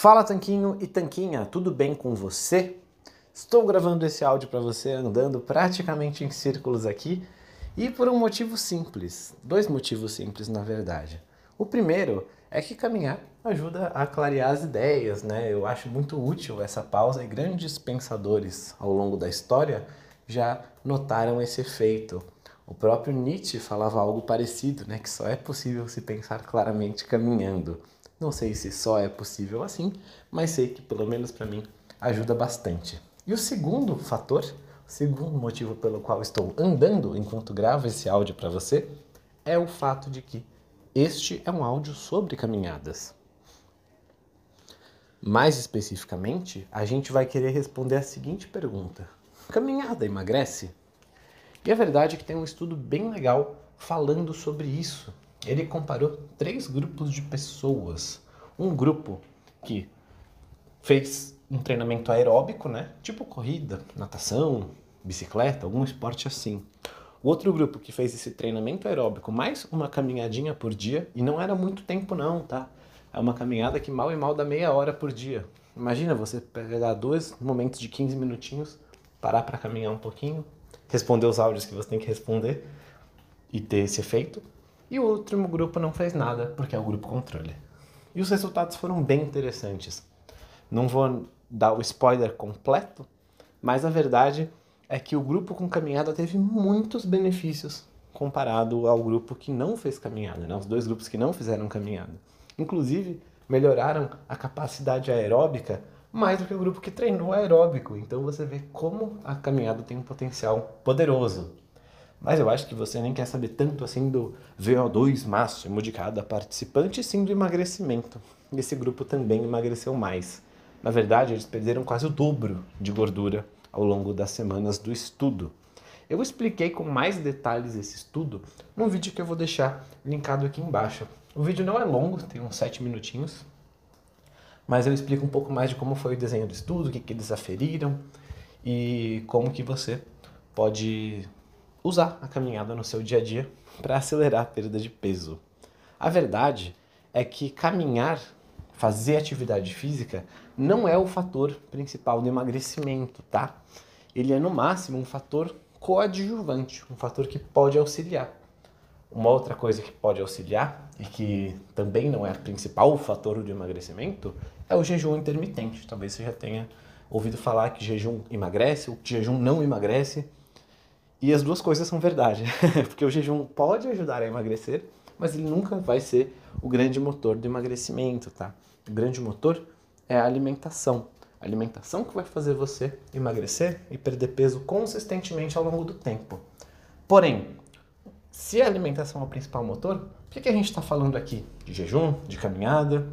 Fala Tanquinho e Tanquinha, tudo bem com você? Estou gravando esse áudio para você andando praticamente em círculos aqui e por um motivo simples, dois motivos simples na verdade. O primeiro é que caminhar ajuda a clarear as ideias, né? Eu acho muito útil essa pausa e grandes pensadores ao longo da história já notaram esse efeito. O próprio Nietzsche falava algo parecido, né? Que só é possível se pensar claramente caminhando. Não sei se só é possível assim, mas sei que pelo menos para mim ajuda bastante. E o segundo fator, o segundo motivo pelo qual estou andando enquanto gravo esse áudio para você, é o fato de que este é um áudio sobre caminhadas. Mais especificamente, a gente vai querer responder a seguinte pergunta: Caminhada emagrece? E a verdade é que tem um estudo bem legal falando sobre isso ele comparou três grupos de pessoas. Um grupo que fez um treinamento aeróbico, né? Tipo corrida, natação, bicicleta, algum esporte assim. O outro grupo que fez esse treinamento aeróbico mais uma caminhadinha por dia, e não era muito tempo não, tá? É uma caminhada que mal e mal dá meia hora por dia. Imagina você pegar dois momentos de 15 minutinhos, parar para caminhar um pouquinho, responder os áudios que você tem que responder e ter esse efeito. E o último grupo não fez nada, porque é o grupo controle. E os resultados foram bem interessantes. Não vou dar o spoiler completo, mas a verdade é que o grupo com caminhada teve muitos benefícios comparado ao grupo que não fez caminhada, né? os dois grupos que não fizeram caminhada. Inclusive, melhoraram a capacidade aeróbica mais do que o grupo que treinou aeróbico. Então você vê como a caminhada tem um potencial poderoso. Mas eu acho que você nem quer saber tanto assim do VO2 máximo de cada participante, sim do emagrecimento. Esse grupo também emagreceu mais. Na verdade, eles perderam quase o dobro de gordura ao longo das semanas do estudo. Eu expliquei com mais detalhes esse estudo num vídeo que eu vou deixar linkado aqui embaixo. O vídeo não é longo, tem uns 7 minutinhos, mas eu explico um pouco mais de como foi o desenho do estudo, o que, que eles aferiram e como que você pode usar a caminhada no seu dia a dia para acelerar a perda de peso. A verdade é que caminhar, fazer atividade física, não é o fator principal do emagrecimento, tá? Ele é no máximo um fator coadjuvante, um fator que pode auxiliar. Uma outra coisa que pode auxiliar e que também não é o principal fator do emagrecimento é o jejum intermitente. Talvez você já tenha ouvido falar que jejum emagrece ou que jejum não emagrece. E as duas coisas são verdade, porque o jejum pode ajudar a emagrecer, mas ele nunca vai ser o grande motor do emagrecimento, tá? O grande motor é a alimentação. A alimentação que vai fazer você emagrecer e perder peso consistentemente ao longo do tempo. Porém, se a alimentação é o principal motor, por que, que a gente está falando aqui de jejum, de caminhada,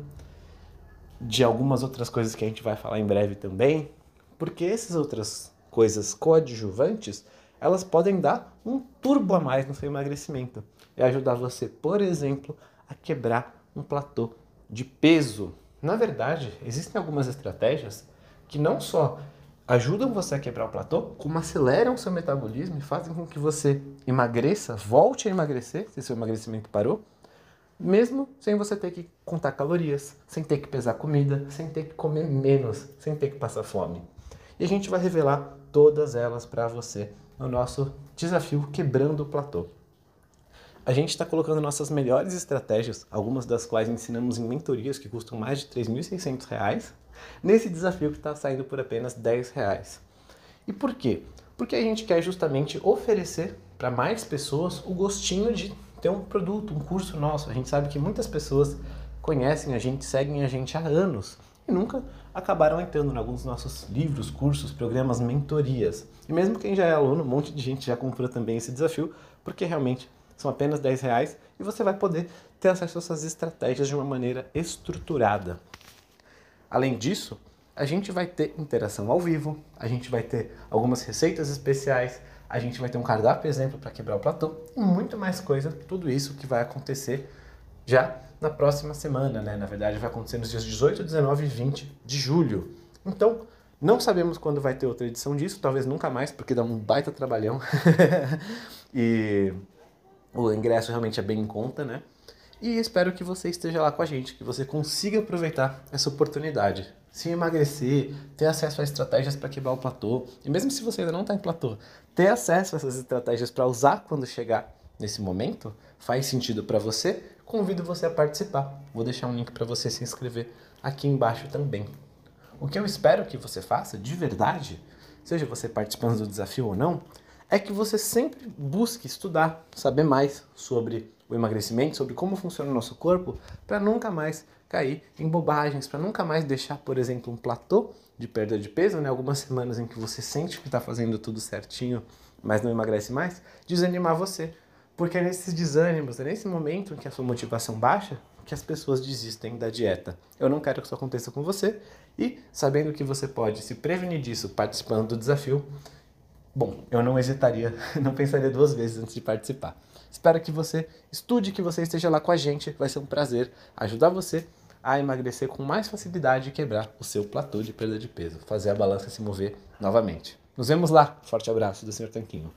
de algumas outras coisas que a gente vai falar em breve também? Porque essas outras coisas coadjuvantes elas podem dar um turbo a mais no seu emagrecimento e ajudar você, por exemplo, a quebrar um platô de peso. Na verdade, existem algumas estratégias que não só ajudam você a quebrar o platô, como aceleram seu metabolismo e fazem com que você emagreça, volte a emagrecer, se seu emagrecimento parou, mesmo sem você ter que contar calorias, sem ter que pesar comida, sem ter que comer menos, sem ter que passar fome. E a gente vai revelar todas elas para você no nosso desafio Quebrando o Platô. A gente está colocando nossas melhores estratégias, algumas das quais ensinamos em mentorias que custam mais de R$ 3.600, nesse desafio que está saindo por apenas 10 reais. E por quê? Porque a gente quer justamente oferecer para mais pessoas o gostinho de ter um produto, um curso nosso. A gente sabe que muitas pessoas conhecem a gente, seguem a gente há anos e nunca acabaram entrando em alguns dos nossos livros, cursos, programas, mentorias. E mesmo quem já é aluno, um monte de gente já comprou também esse desafio, porque realmente são apenas 10 reais e você vai poder ter acesso a essas estratégias de uma maneira estruturada. Além disso, a gente vai ter interação ao vivo, a gente vai ter algumas receitas especiais, a gente vai ter um cardápio exemplo para quebrar o platô e muito mais coisa, tudo isso que vai acontecer já na próxima semana, né? Na verdade, vai acontecer nos dias 18, 19 e 20 de julho. Então, não sabemos quando vai ter outra edição disso, talvez nunca mais, porque dá um baita trabalhão. e o ingresso realmente é bem em conta, né? E espero que você esteja lá com a gente, que você consiga aproveitar essa oportunidade. Se emagrecer, ter acesso a estratégias para quebrar o platô, e mesmo se você ainda não está em platô, ter acesso a essas estratégias para usar quando chegar nesse momento, faz sentido para você, convido você a participar. Vou deixar um link para você se inscrever aqui embaixo também. O que eu espero que você faça, de verdade, seja você participando do desafio ou não, é que você sempre busque estudar, saber mais sobre o emagrecimento, sobre como funciona o nosso corpo, para nunca mais cair em bobagens, para nunca mais deixar, por exemplo, um platô de perda de peso, né? algumas semanas em que você sente que está fazendo tudo certinho, mas não emagrece mais, desanimar você. Porque é nesses desânimos, é nesse momento em que a sua motivação baixa, que as pessoas desistem da dieta. Eu não quero que isso aconteça com você e sabendo que você pode se prevenir disso participando do desafio, bom, eu não hesitaria, não pensaria duas vezes antes de participar. Espero que você estude, que você esteja lá com a gente. Vai ser um prazer ajudar você a emagrecer com mais facilidade e quebrar o seu platô de perda de peso, fazer a balança se mover novamente. Nos vemos lá. Forte abraço do Sr. Tanquinho.